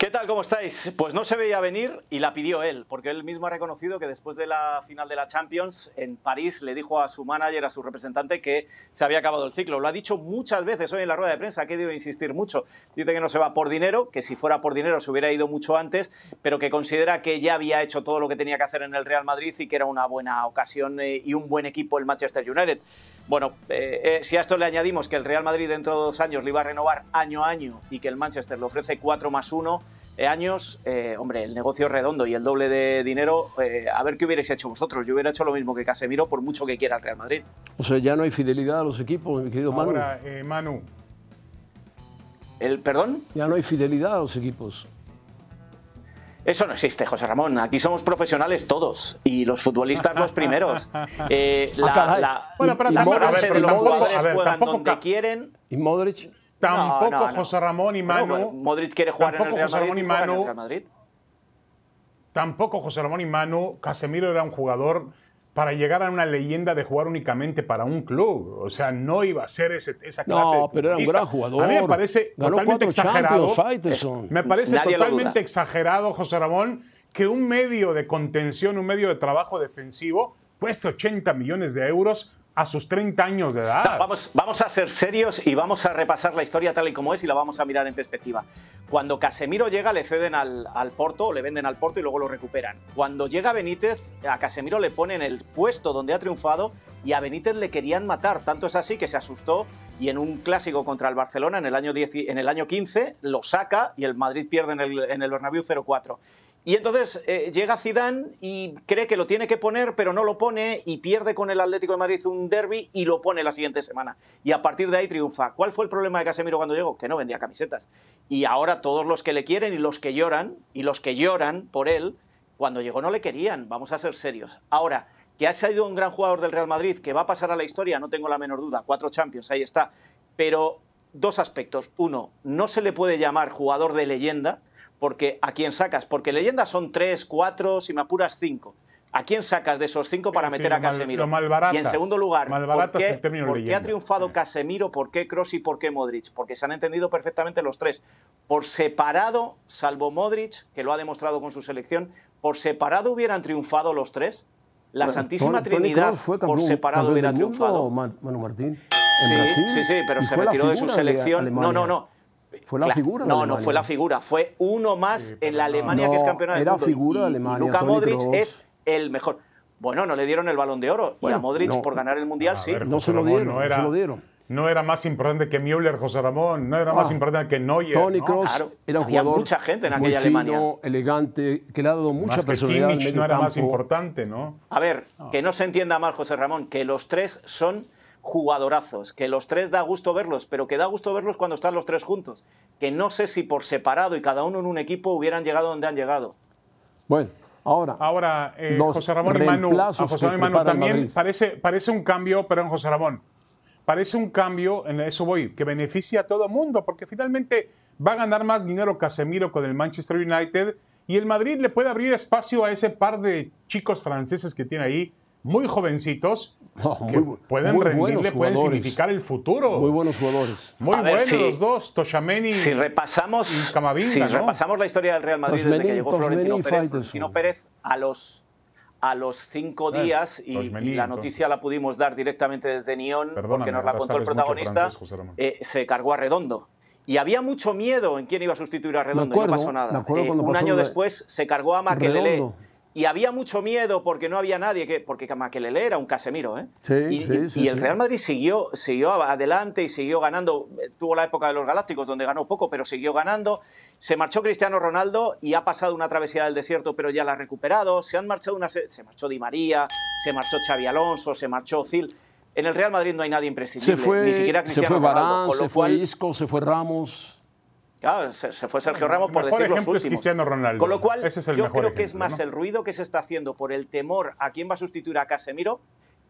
¿Qué tal? ¿Cómo estáis? Pues no se veía venir y la pidió él, porque él mismo ha reconocido que después de la final de la Champions en París le dijo a su manager, a su representante, que se había acabado el ciclo. Lo ha dicho muchas veces hoy en la rueda de prensa, que debe insistir mucho. Dice que no se va por dinero, que si fuera por dinero se hubiera ido mucho antes, pero que considera que ya había hecho todo lo que tenía que hacer en el Real Madrid y que era una buena ocasión eh, y un buen equipo el Manchester United. Bueno, eh, eh, si a esto le añadimos que el Real Madrid dentro de dos años le iba a renovar año a año y que el Manchester le ofrece 4 más 1 años, eh, hombre, el negocio es redondo y el doble de dinero, eh, a ver qué hubierais hecho vosotros. Yo hubiera hecho lo mismo que Casemiro por mucho que quiera el Real Madrid. O sea, ya no hay fidelidad a los equipos, mi querido Manu. Ahora, eh, Manu, ¿El perdón? Ya no hay fidelidad a los equipos. Eso no existe, José Ramón. Aquí somos profesionales todos y los futbolistas los primeros. Eh, la, Ah, caray. la- Bueno, pero la a ver, de los tampoco- jugadores a ver, juegan donde quieren. ¿Y Modric? Tampoco No, no, no. José Ramón y Manu, Bueno, Modric quiere jugar en el Real José Madrid Ramón y en el Real Madrid. tampoco José Ramón y Manu, Casemiro era un jugador para llegar a una leyenda de jugar únicamente para un club. O sea, no iba a ser ese- esa No, clase de pero era un gran jugador. A mí me parece Ganó totalmente exagerado. Me parece Nadie totalmente exagerado, José Ramón, que un medio de contención, un medio de trabajo defensivo cueste 80 millones de euros a sus 30 años de edad. Vamos, vamos a ser serios y vamos a repasar la historia tal y como es y la vamos a mirar en perspectiva. Cuando Casemiro llega, le ceden al, al Porto, le venden al Porto y luego lo recuperan. Cuando llega Benítez, a Casemiro le ponen el puesto donde ha triunfado y a Benítez le querían matar. Tanto es así que se asustó y en un clásico contra el Barcelona en el año, 10 en el año 15 lo saca y el Madrid pierde en el, en el Bernabéu 0-4. Y entonces eh, llega Zidane y cree que lo tiene que poner, pero no lo pone y pierde con el Atlético de Madrid un derby y lo pone la siguiente semana. Y a partir de ahí triunfa. ¿Cuál fue el problema de Casemiro cuando llegó? Que no vendía camisetas. Y ahora todos los que le quieren y los que lloran, y los que lloran por él, cuando llegó no le querían. Vamos a ser serios. Ahora, que ha sido un gran jugador del Real Madrid, que va a pasar a la historia, no tengo la menor duda. Cuatro Champions, ahí está. Pero dos aspectos. Uno, no se le puede llamar jugador de leyenda porque ¿a quién sacas? Porque leyendas son tres, cuatro, si me apuras, cinco. ¿A quién sacas de esos cinco para Sí, meter a mal- Casemiro? y en segundo lugar, ¿por qué, el término por qué leyenda. ha triunfado Casemiro? ¿Por qué Kroos y por qué Modric? Porque se han entendido perfectamente los tres. Por separado, salvo Modric, que lo ha demostrado con su selección, por separado hubieran triunfado los tres. La Bueno, Santísima Trinidad fue por separado hubiera mundo, triunfado. Ma- Manu Martín. en Sí, Brasil, sí, sí, pero se retiró de su selección. No, no, no. Fue la Claro, figura de No, no Alemania. fue la figura, fue uno más en la Alemania que es No, campeona del era mundo. figura Y- de y Alemania, Luka Toni Modric Kroos. es el mejor. Bueno, no le dieron el balón de oro. y a Modric, no. por ganar el mundial, sí. No se lo dieron, no no era, se lo dieron. No era más importante que Müller, José Ramón. No era más Ah, importante que Neuer. Tony ¿no? Kroos Claro, era un había jugador mucha gente en aquella fino, Alemania. elegante, que le ha dado mucha Más que personalidad al Kimmich no era más importante, ¿no? A ver, que no se entienda mal, José Ramón, que los tres son jugadorazos, que los tres da gusto verlos, pero que da gusto verlos cuando están los tres juntos. Que no sé si por separado y cada uno en un equipo hubieran llegado donde han llegado. Bueno, ahora, Ahora, eh, Los José Ramón y Manu, a José Ramón y Manu también parece, parece un cambio, perdón, José Ramón, parece un cambio, en eso voy, que beneficia a todo mundo, porque finalmente va a ganar más dinero Casemiro con el Manchester United y el Madrid le puede abrir espacio a ese par de chicos franceses que tiene ahí, muy jovencitos, No, que muy pueden muy rendirle, buenos pueden jugadores. significar el futuro. muy buenos jugadores. Muy A ver, buenos sí. los dos, Toshameni. Si repasamos, y Camavinga, si ¿no? repasamos la historia del Real Madrid desde que llegó Tosmeni Florentino y Pérez. Florentino Pérez a los a los cinco Eh, días y, Tosmeni, y la entonces. noticia la pudimos dar directamente desde Nyon Perdóname, porque nos la contó el protagonista. francés, eh, se cargó a Redondo. Y había mucho miedo en quién iba a sustituir a Redondo acuerdo, y no pasó nada. Eh, un pasó año de- después se cargó a Makelele. Redondo. Y había mucho miedo porque no había nadie, que, porque Makelele era un Casemiro. ¿eh? Sí, y, sí, sí, y el. Real Madrid siguió, siguió adelante y siguió ganando. Eh, Tuvo la época de los Galácticos donde ganó poco, pero siguió ganando. Se marchó Cristiano Ronaldo y ha pasado una travesía del desierto, pero ya la ha recuperado. Se han marchado una, se se marchó Di María, se marchó Xavi Alonso, se marchó Zil. En el Real Madrid no hay nadie imprescindible, Se fue, ni siquiera se Cristiano fue Ronaldo, Varane, con lo se fue Isco, se fue Ramos. Claro, se, se fue Sergio Ramos por decir los ejemplo es últimos. Cristiano Ronaldo. Con lo cual, Ese es el yo mejor creo que es más ¿no? el ruido que se está haciendo por el temor a quién va a sustituir a Casemiro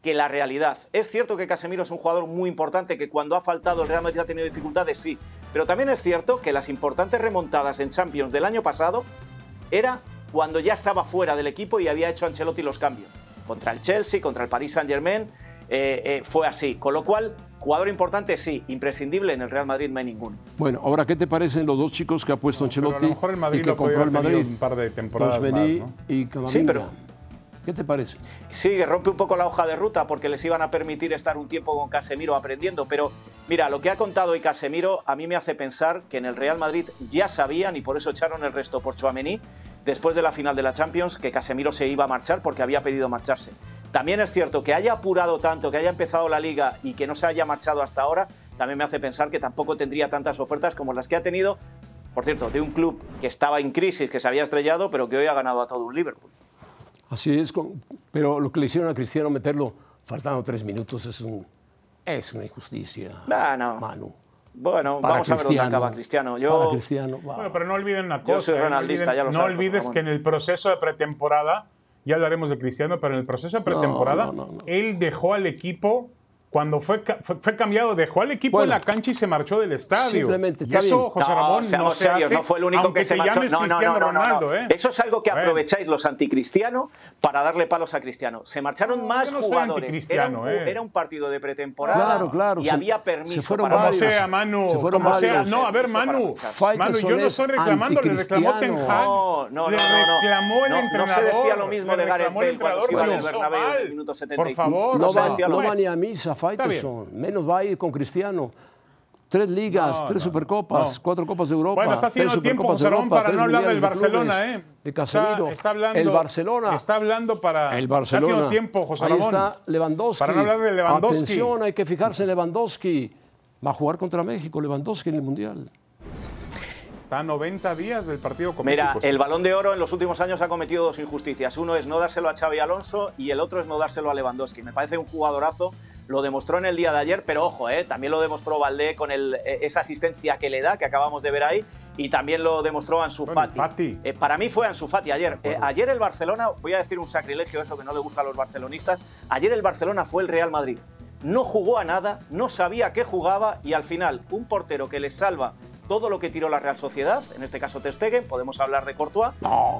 que la realidad. Es cierto que Casemiro es un jugador muy importante, que cuando ha faltado el Real Madrid ha tenido dificultades, sí. Pero también es cierto que las importantes remontadas en Champions del año pasado era cuando ya estaba fuera del equipo y había hecho Ancelotti los cambios. Contra el Chelsea, contra el Paris Saint-Germain, eh, eh, fue así. Con lo cual, jugador importante sí, imprescindible en el Real Madrid no hay ninguno. Bueno, ahora, ¿qué te parecen los dos chicos que ha puesto Ancelotti lo mejor el Madrid y que lo compró el Madrid? un par de temporadas más, ¿no? y Camavinga. Sí, pero- ¿Qué te parece? Sí, rompe un poco la hoja de ruta porque les iban a permitir estar un tiempo con Casemiro aprendiendo, pero mira, lo que ha contado hoy Casemiro a mí me hace pensar que en el Real Madrid ya sabían y por eso echaron el resto por Chouameni después de la final de la Champions que Casemiro se iba a marchar porque había pedido marcharse. También es cierto que haya apurado tanto, que haya empezado la liga y que no se haya marchado hasta ahora, también me hace pensar que tampoco tendría tantas ofertas como las que ha tenido, por cierto, de un club que estaba en crisis, que se había estrellado, pero que hoy ha ganado a todo un Liverpool. Así es, pero lo que le hicieron a Cristiano meterlo faltando tres minutos es, un, es una injusticia. Ah, no. Manu. Bueno, Para vamos a ver dónde acaba Cristiano. Para Yo, Cristiano. Bueno, pero no olviden una Yo cosa. soy ¿eh? No ronaldista, olviden- ya lo No sabes, olvides que en el proceso de pretemporada, ya hablaremos de Cristiano, pero en el proceso de pretemporada, no, no, no. él dejó al equipo. Cuando fue, ca- fue, fue cambiado, dejó al equipo Bueno, en la cancha y se marchó del estadio. simplemente, y eso, bien. José no, Ramón, no seamos se serios, hace, no fue el único que se marchó. No, no, no, no, no, Ronaldo, no. ¿eh? Eso es algo que aprovecháis los anticristianos para darle palos a Cristiano. Se marcharon No, más jugadores. Era anticristiano, un, ¿eh? era un partido de pretemporada Claro, claro, y se- había permiso se fueron para Como sea, Manu. Se fueron como sea. No, a ver, Manu. Manu, yo no estoy reclamando, le reclamó Ten Hag. No, no, no, le no, no. reclamó el No, entrenador. no se decía lo mismo de Gareth Bale cuando se entrenador, iba lo del hizo Bernabéu en el mal. minuto Por 75. favor, no, va ni a misa, Faitelson. Menos va a ir con Cristiano. Tres ligas, No, tres no, supercopas, no. cuatro copas de Europa. Bueno, está tres haciendo tiempo, José para no hablar del de Barcelona, clubes. ¿eh? de Casemiro. Está, está hablando, el Barcelona. Está hablando para. El Barcelona. Ha sido tiempo, José Ahí Ramón. está Lewandowski. Para no hablar de Lewandowski. Atención, hay que fijarse en Lewandowski. Va a jugar contra México, Lewandowski en el Mundial. Está a 90 días del partido con Mira, México. el Balón de Oro en los últimos años ha cometido dos injusticias. Uno es no dárselo a Xavi Alonso y el otro es no dárselo a Lewandowski. Me parece un jugadorazo. Lo demostró en el día de ayer, pero ojo, eh, también lo demostró Valdé con el, eh, esa asistencia que le da, que acabamos de ver ahí, y también lo demostró Ansu Bueno, Fati. Fati. Eh, para mí fue Ansu Fati ayer. Eh, ayer el Barcelona, voy a decir un sacrilegio, eso que no le gusta a los barcelonistas, ayer el Barcelona fue el Real Madrid. No jugó a nada, no sabía qué jugaba y al final un portero que le salva todo lo que tiró la Real Sociedad, en este caso Ter Stegen, podemos hablar de Courtois,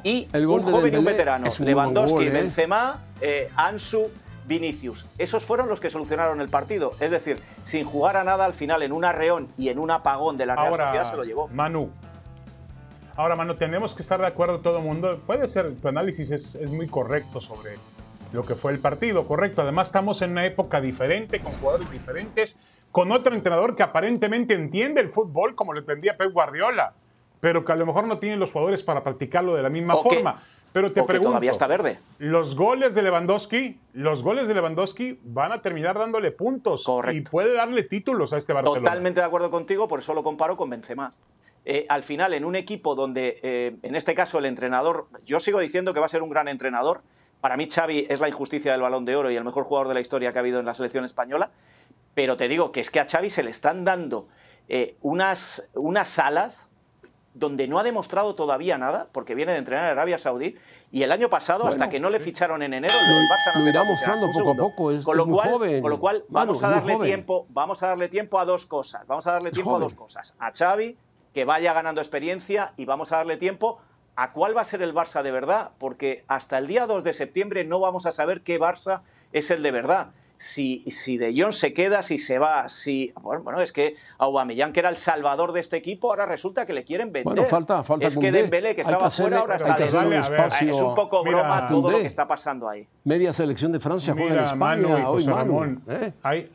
y el gol un de joven y un veterano, Lewandowski, gol, ¿eh? Benzema, eh, Ansu, Vinicius. Esos fueron los que solucionaron el partido. Es decir, sin jugar a nada al final en un arreón y en un apagón de la Real Ahora, Sociedad se lo llevó. Manu. Ahora, Manu, tenemos que estar de acuerdo todo el mundo. Puede ser, tu análisis es, es muy correcto sobre lo que fue el partido, correcto. Además, estamos en una época diferente, con jugadores diferentes, con otro entrenador que aparentemente entiende el fútbol como lo entendía Pep Guardiola, pero que a lo mejor no tiene los jugadores para practicarlo de la misma O que- forma. Pero te pregunto, todavía está verde. los goles de Lewandowski, los goles de Lewandowski van a terminar dándole puntos Correcto. y puede darle títulos a este Barcelona. Totalmente de acuerdo contigo, por eso lo comparo con Benzema. Eh, al final, en un equipo donde, eh, en este caso, el entrenador, yo sigo diciendo que va a ser un gran entrenador. Para mí, Xavi es la injusticia del balón de oro y el mejor jugador de la historia que ha habido en la selección española. Pero te digo que es que a Xavi se le están dando eh, unas, unas alas donde no ha demostrado todavía nada, porque viene de entrenar en Arabia Saudí, y el año pasado, hasta que no le ficharon en enero, el Lo- Barça no irá mostrando poco a poco, es- con lo es muy cual, joven. Con lo cual, vamos a darle tiempo, vamos a darle tiempo a dos cosas. Vamos a darle tiempo a dos cosas. A Xavi, que vaya ganando experiencia, y vamos a darle tiempo a cuál va a ser el Barça de verdad, porque hasta el día 2 de septiembre no vamos a saber qué Barça es el de verdad. Si, si De Jong se queda, si se va, si. Bueno, bueno, es que Aubameyang, que era el salvador de este equipo, ahora resulta que le quieren vender. Bueno, falta- falta Es que Koundé. Dembélé, que Hay que estaba hacerle- fuera, ahora está de espacio. Es un poco Mira, broma todo lo que está pasando ahí. Media selección de Francia juega en Mira, España Manu y hoy, José Manu. Ramón, ¿eh? hay,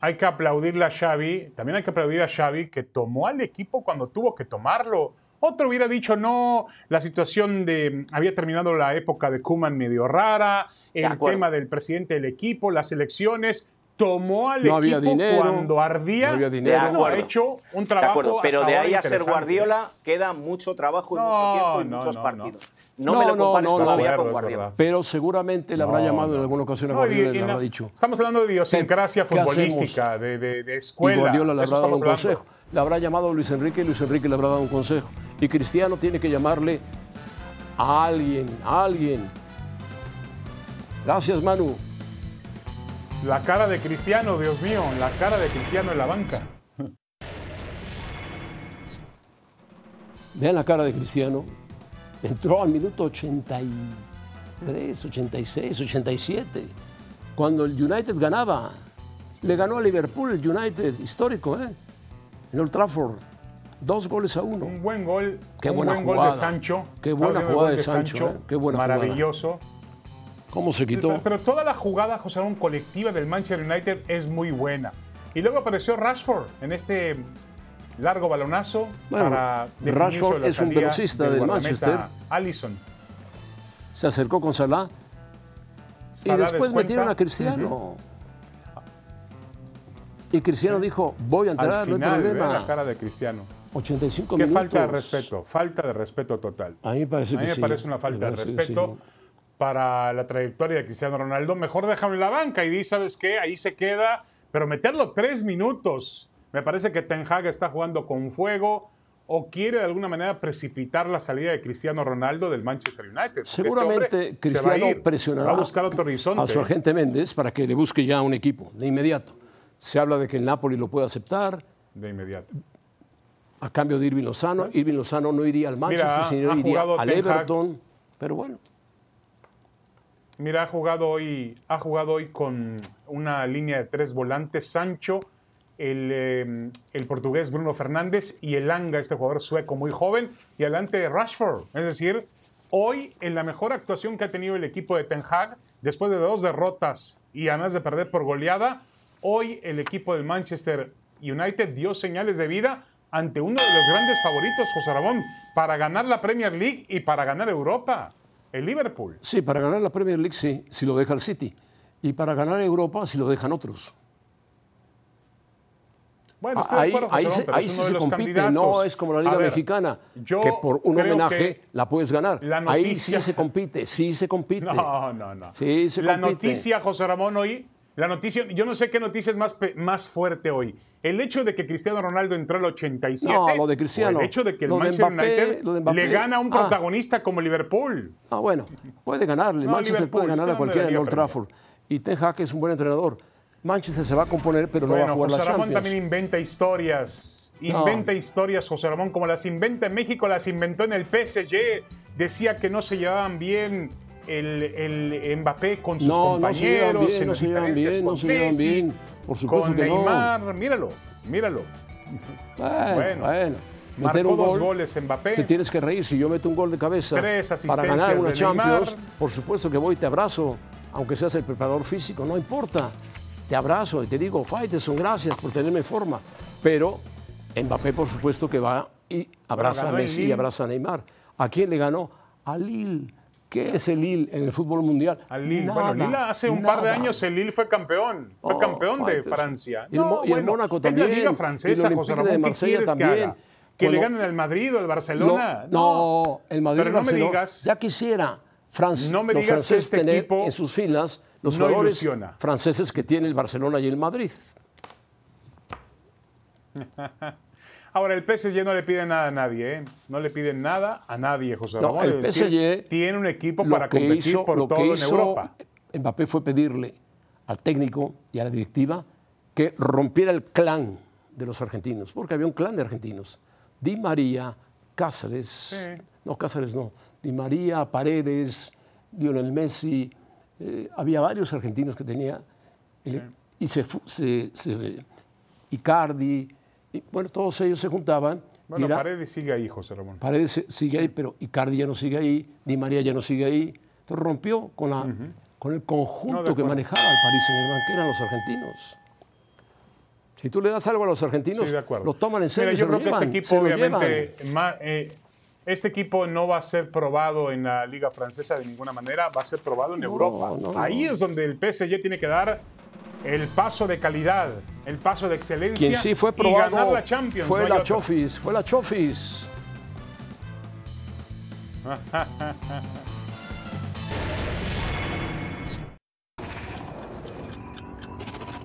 hay que aplaudirle a Xavi, también hay que aplaudir a Xavi que tomó al equipo cuando tuvo que tomarlo. Otro hubiera dicho, no, la situación de, había terminado la época de Kuman medio rara, el tema del presidente del equipo, las elecciones, tomó al No había equipo dinero, cuando ardía, no había dinero. De ha acuerdo. hecho un De trabajo acuerdo, pero hasta de ahí a ser. Guardiola queda mucho trabajo y No, mucho tiempo y no, muchos no, partidos. no. No, me lo no, compares todavía con Guardiola. Pero seguramente le habrá No, llamado en alguna ocasión a No, y- Guardiola y y le habrá dicho. Estamos hablando de idiosincrasia futbolística, de, de- de Y escuela. Guardiola le de habrá dado un hablando. Le habrá llamado a Luis Enrique y Luis Enrique le habrá dado un consejo. Y Cristiano tiene que llamarle a alguien, a alguien. Gracias, Manu. La cara de Cristiano, Dios mío, la cara de Cristiano en la banca. Vean la cara de Cristiano. Entró al minuto 83, 86, 87. Cuando el United ganaba. Le ganó a Liverpool el United, histórico, ¿eh? En Old Trafford. Dos goles a uno. Un buen gol. Qué un buena buen gol jugada. de Sancho. Qué buena jugada gol de Sancho, ¿eh? Qué buena jugada. Maravilloso. ¿Cómo se quitó? Pero, pero toda la jugada, José Ramón, colectiva del Manchester United es muy buena. Y luego apareció Rashford en este largo balonazo Bueno, para Rashford es un velocista del Manchester. Allison. Se acercó con Salah. Y después descuenta. metieron a Cristiano. Y Cristiano dijo, voy a entrar, Al no hay final, ve problema. la cara de Cristiano. 85 Qué minutos. falta de respeto, falta de respeto total. A mí me parece A mí me sí. parece una falta de respeto sí. para la trayectoria de Cristiano Ronaldo. Mejor déjalo en la banca y di, ¿sabes qué? Ahí se queda, pero meterlo tres minutos. Me parece que Ten Hag está jugando con fuego o quiere de alguna manera precipitar la salida de Cristiano Ronaldo del Manchester United. este Seguramente hombre se va a Cristiano ir, presionará Va a buscar otro horizonte. a su agente Méndez para que le busque ya un equipo de inmediato. Se habla de que el Napoli lo puede aceptar De inmediato. a cambio de Irving Lozano. Irving Lozano no iría al Manchester, Mira, sino iría al. Everton. Pero bueno, Mira, ha jugado hoy, ha jugado hoy con una línea de tres volantes, Sancho, el, eh, el portugués Bruno Fernández y el Anga, este jugador sueco muy joven, y adelante Rashford. Es decir, hoy en la mejor actuación que ha tenido el equipo de Ten Hag, después de dos derrotas y además de perder por goleada, hoy el equipo del Manchester United dio señales de vida ante uno de los grandes favoritos, José Ramón, para ganar la Premier League y para ganar Europa, el Liverpool. Sí, para ganar la Premier League sí, si lo deja el City. Y para ganar Europa si lo dejan otros. Bueno, estoy de ahí acuerdo, ahí, Ramón, se, ahí sí de se compite, candidatos. no es como la Liga ver, Mexicana, que por un homenaje la puedes ganar. la Ahí sí se compite, sí se compite. No, no, no. Sí se la compite. noticia, José Ramón, hoy, la noticia, yo no sé qué noticia es más, más fuerte hoy. El hecho de que Cristiano Ronaldo entró al 87. No, lo de Cristiano. o el hecho de que el Lo Manchester Mbappé, United lo de Mbappé. le gana a un Ah. protagonista como Liverpool. Ah, bueno, puede ganarle. No, Manchester Liverpool, puede ganar a cualquiera en Old. Trafford. Y Ten Hag es un buen entrenador. Manchester se va a componer, pero no va a jugar José la Ramón Champions. también inventa historias. No. Inventa historias, José Ramón, como las inventa en México, las inventó en el PSG. Decía que no se llevaban bien el, el Mbappé con sus No, compañeros, bien, en no las llevan diferencias bien, con Messi, bien. Por supuesto con que. Neymar, míralo, míralo. Bueno, Bueno, bueno. Marcó Meter un dos gol, goles Mbappé. Te tienes que reír. Si yo meto un gol de cabeza Tres para ganar una Champions, Neymar. por supuesto que voy y te abrazo, aunque seas el preparador físico, no importa. Te abrazo y te digo, Faiteson, gracias por tenerme en forma. Pero Mbappé, por supuesto que va y abraza a Messi y abraza a Neymar. ¿A quién le ganó? A Lille. ¿Qué es el Lille en el fútbol mundial? Al Lille. Nada, bueno, Lille hace un par de años el Lille fue campeón. Fue Oh, campeón de. Francia. Y el y Mónaco también, Es la liga y francesa, el José Ramón. de ¿Qué Marsella que también. haga? ¿Que le ganen al Madrid o al Barcelona? No, no, el Madrid Pero y no me Barcelona, digas. Ya quisiera Fran- No me los digas que franceses este tener equipo en sus filas los no jugadores ilusiona. franceses que tiene el Barcelona y el Madrid. Ahora, el PSG no le pide nada a nadie, ¿eh? No le piden nada a nadie, José No, Ramón. el Es decir, PSG tiene un equipo para competir hizo- por lo que todo en Europa. Mbappé fue pedirle al técnico y a la directiva que rompiera el clan de los argentinos, porque había un clan de argentinos. Di María, Cáceres, no, Cáceres no, Di María, Paredes, Lionel Messi, eh, había varios argentinos que tenía, el- y se, se- se- Icardi, y, bueno, todos ellos se juntaban. Bueno, era- Paredes sigue ahí, José Ramón. Paredes sigue ahí, pero Icardi ya no sigue ahí, Di María ya no sigue ahí. Entonces rompió con, la, con el conjunto que manejaba el Paris Saint-Germain, que eran los argentinos. Si tú le das algo a los argentinos, Sí, lo toman en serio. Mira, yo creo que este equipo, obviamente, ma- eh, este equipo no va a ser probado en la Liga Francesa de ninguna manera, va a ser probado en Europa. no. Ahí es donde el PSG tiene que dar el paso de calidad, el paso de excelencia Quien sí fue y ganar probado la Champions. fue no la. Chofis, fue la Chofis.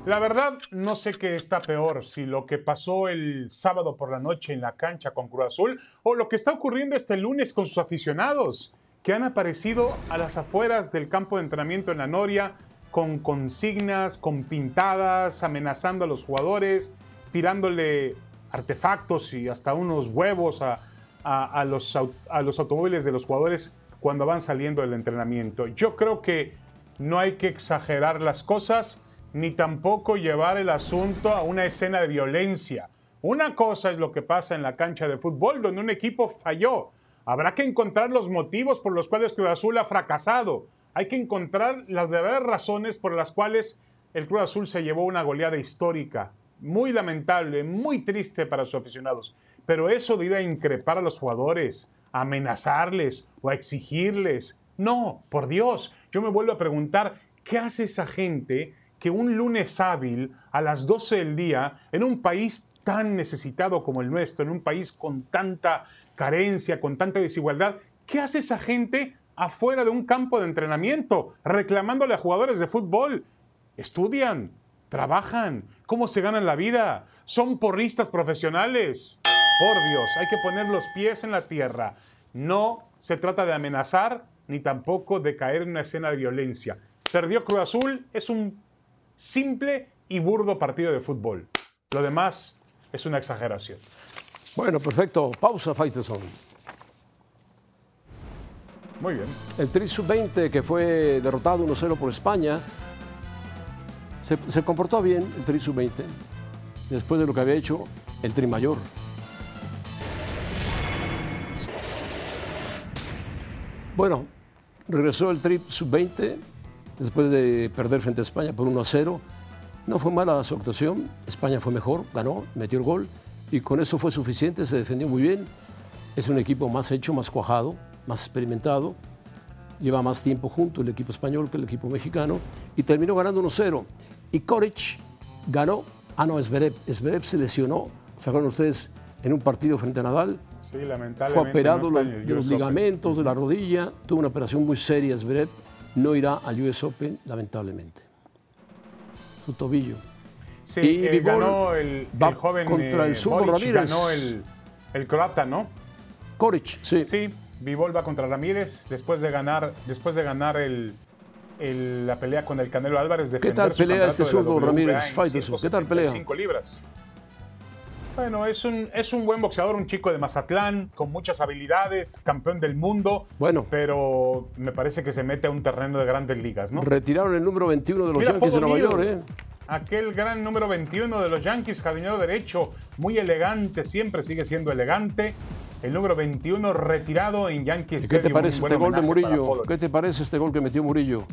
La verdad, no sé qué está peor, si lo que pasó el sábado por la noche en la cancha con Cruz Azul o lo que está ocurriendo este lunes con sus aficionados, que han aparecido a las afueras del campo de entrenamiento en la Noria con consignas, con pintadas, amenazando a los jugadores, tirándole artefactos y hasta unos huevos a, a- los, a los automóviles de los jugadores cuando van saliendo del entrenamiento. Yo creo que no hay que exagerar las cosas ni tampoco llevar el asunto a una escena de violencia. Una cosa es lo que pasa en la cancha de fútbol, donde un equipo falló. Habrá que encontrar los motivos por los cuales Cruz Azul ha fracasado. Hay que encontrar las verdaderas razones por las cuales el Cruz Azul se llevó una goleada histórica. Muy lamentable, muy triste para sus aficionados. Pero eso de ir a increpar a los jugadores, a amenazarles o a exigirles. No, por Dios, yo me vuelvo a preguntar, ¿qué hace esa gente que un lunes hábil a las 12 del día, en un país tan necesitado como el nuestro, en un país con tanta carencia, con tanta desigualdad, ¿qué hace esa gente afuera de un campo de entrenamiento reclamándole a jugadores de fútbol? Estudian, trabajan, cómo se ganan la vida, son porristas profesionales. Por Dios, hay que poner los pies en la tierra. No se trata de amenazar ni tampoco de caer en una escena de violencia. Perdió Cruz Azul, es un simple y burdo partido de fútbol. Lo demás es una exageración. Bueno, perfecto. Pausa, Faitelson. Muy bien. El Tri Sub-20, que fue derrotado 1-0 por España, se, se comportó bien el Tri Sub-20, después de lo que había hecho el Tri Mayor. Bueno, regresó el Tri Sub-20 después de perder frente a España por 1-0. No fue mala su actuación, España fue mejor, ganó, metió el gol y con eso fue suficiente, se defendió muy bien. Es un equipo más hecho, más cuajado, más experimentado. Lleva más tiempo junto el equipo español que el equipo mexicano y terminó ganando 1-0. Y Koric ganó, ah no, Zverev, Zverev se lesionó, ¿se acuerdan ustedes? En un partido frente a Nadal. Sí, lamentablemente. Fue operado no de los ligamentos, de la rodilla, tuvo una operación muy seria Zverev, no irá al US Open, lamentablemente. Su tobillo. Sí, Y eh, ganó el, va el joven contra eh, el Boric, Ramírez. ganó el, el croata, ¿no? Koric, sí. Sí, Bivol va contra Ramírez después de ganar, después de ganar el, el- la pelea con el Canelo Álvarez. tal defender su pelea ese zurdo Ramírez? ¿Qué tal pelea? 175 libras. Bueno, es un, es un buen boxeador, un chico de Mazatlán, con muchas habilidades, campeón del mundo. Bueno. Pero me parece que se mete a un terreno de grandes ligas, ¿no? Retiraron el número 21 de los Mira, Yankees de Nueva York, ¿eh? Aquel gran número 21 de los Yankees, jardinero derecho, muy elegante, siempre sigue siendo elegante. El número 21 retirado en Yankees ¿Y ¿Qué te Stadium, parece este gol de Murillo? ¿Qué te parece este gol que metió Murillo?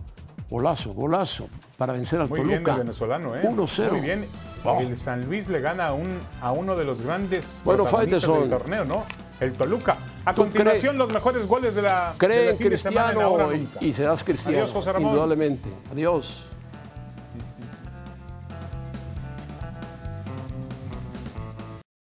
Golazo, golazo, para vencer al Muy bien Toluca. el venezolano, ¿eh? 1-0. Muy bien. Oh. El San Luis le gana a, un, a uno de los grandes Bueno, protagonistas del torneo, ¿no? El Toluca. A ¿Tú continuación, los mejores goles de la Cree fin de semana en Cristiano Ahora y, y serás cristiano. Adiós, José Ramón. Indudablemente. Adiós.